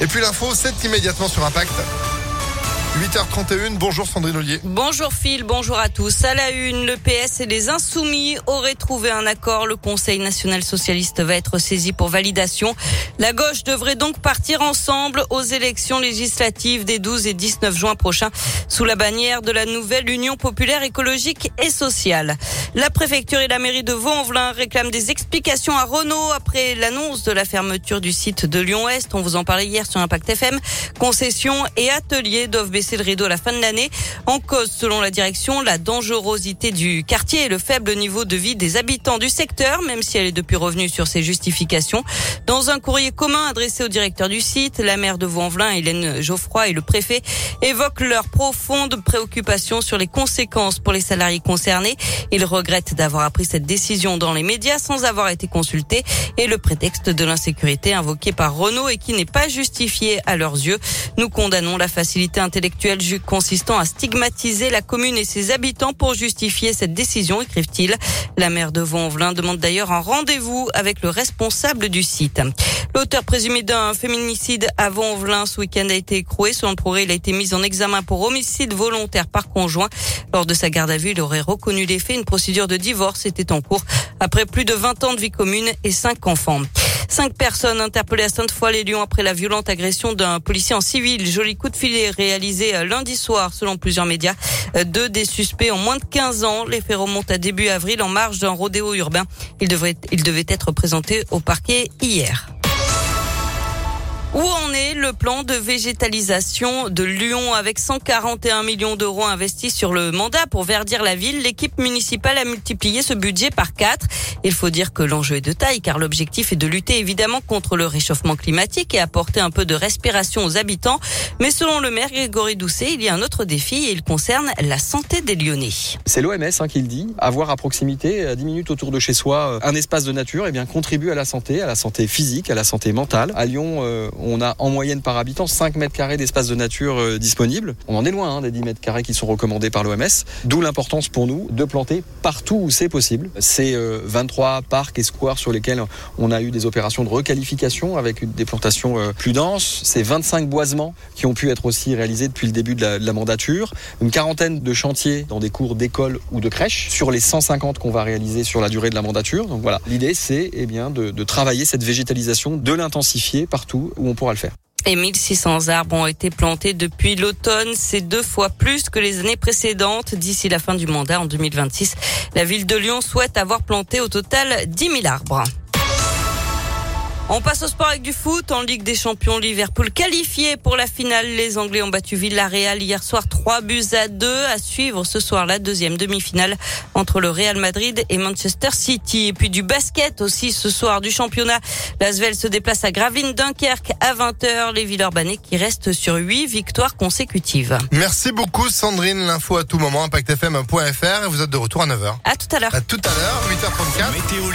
Et puis l'info, c'est immédiatement sur Impact. 8h31, bonjour Sandrine Ollier. Bonjour Phil, bonjour à tous. À la une, le PS et les Insoumis auraient trouvé un accord. Le Conseil national socialiste va être saisi pour validation. La gauche devrait donc partir ensemble aux élections législatives des 12 et 19 juin prochains sous la bannière de la nouvelle Union populaire écologique et sociale. La préfecture et la mairie de Vaux-en-Velin réclament des explications à Renault après l'annonce de la fermeture du site de Lyon-Ouest. On vous en parlait hier sur Impact FM. Concessions et ateliers doivent baisser le rideau à la fin de l'année. En cause, selon la direction, la dangerosité du quartier et le faible niveau de vie des habitants du secteur, même si elle est depuis revenue sur ses justifications. Dans un courrier commun adressé au directeur du site, la maire de Vaux-en-Velin, Hélène Geoffroy et le préfet évoquent leur profonde préoccupation sur les conséquences pour les salariés concernés. Ils regrettent d'avoir appris cette décision dans les médias sans avoir été consultés et le prétexte de l'insécurité invoqué par Renault et qui n'est pas justifié à leurs yeux. Nous condamnons la facilité intellectuelle consistant à stigmatiser la commune et ses habitants pour justifier cette décision, écrivent-ils. La maire de Vaux-en-Velin demande d'ailleurs un rendez-vous avec le responsable du site. L'auteur présumé d'un féminicide à Vaux-en-Velin ce week-end a été écroué. Selon le il a été mis en examen pour homicide volontaire par conjoint. Lors de sa garde à vue, il aurait reconnu les faits. Une procédure de divorce était en cours après plus de 20 ans de vie commune et 5 enfants. Cinq personnes interpellées à Sainte-Foy-les-Lyons après la violente agression d'un policier en civil. Joli coup de filet réalisé euh, lundi soir selon plusieurs médias. Euh, deux des suspects ont moins de 15 ans. Les faits remontent à début avril en marge d'un rodéo urbain. Ils devraient, ils devaient être présentés au parquet hier. Où en est le plan de végétalisation de Lyon avec 141 millions d'euros investis sur le mandat pour verdir la ville? L'équipe municipale a multiplié ce budget par quatre. Il faut dire que l'enjeu est de taille car l'objectif est de lutter évidemment contre le réchauffement climatique et apporter un peu de respiration aux habitants. Mais selon le maire Grégory Doucet, il y a un autre défi et il concerne la santé des Lyonnais. C'est l'OMS hein, qui le dit. Avoir à proximité, à 10 minutes autour de chez soi, euh, un espace de nature, eh bien contribue à la santé, à la santé physique, à la santé mentale. À Lyon, euh, on a en moyenne par habitant 5 mètres carrés d'espace de nature euh, disponible. On en est loin hein, des 10 mètres carrés qui sont recommandés par l'OMS. D'où l'importance pour nous de planter partout où c'est possible. C'est 23 euh, parcs et squares sur lesquels on a eu des opérations de requalification avec des plantations euh, plus denses. C'est 25 boisements qui ont pu être aussi réalisés depuis le début de la, mandature. Une quarantaine de chantiers dans des cours d'école ou de crèche sur les 150 qu'on va réaliser sur la durée de la mandature. Donc voilà, l'idée c'est eh bien de, de travailler cette végétalisation, de l'intensifier partout où on pourra le faire. Et 1600 arbres ont été plantés depuis l'automne. C'est deux fois plus que les années précédentes. D'ici la fin du mandat en 2026, la ville de Lyon souhaite avoir planté au total 10 000 arbres. On passe au sport avec du foot. En Ligue des Champions, Liverpool qualifié pour la finale. Les Anglais ont battu Villarreal hier soir 3 buts à 2. À suivre ce soir la deuxième demi-finale entre le Real Madrid et Manchester City. Et puis du basket aussi ce soir du championnat. L'Asvel se déplace à Gravine Dunkerque à 20h. Les Villeurbanais qui restent sur 8 victoires consécutives. Merci beaucoup Sandrine. L'info à tout moment, impactfm.fr et vous êtes de retour à 9h. À tout à l'heure. À tout à l'heure, 8h34. Météo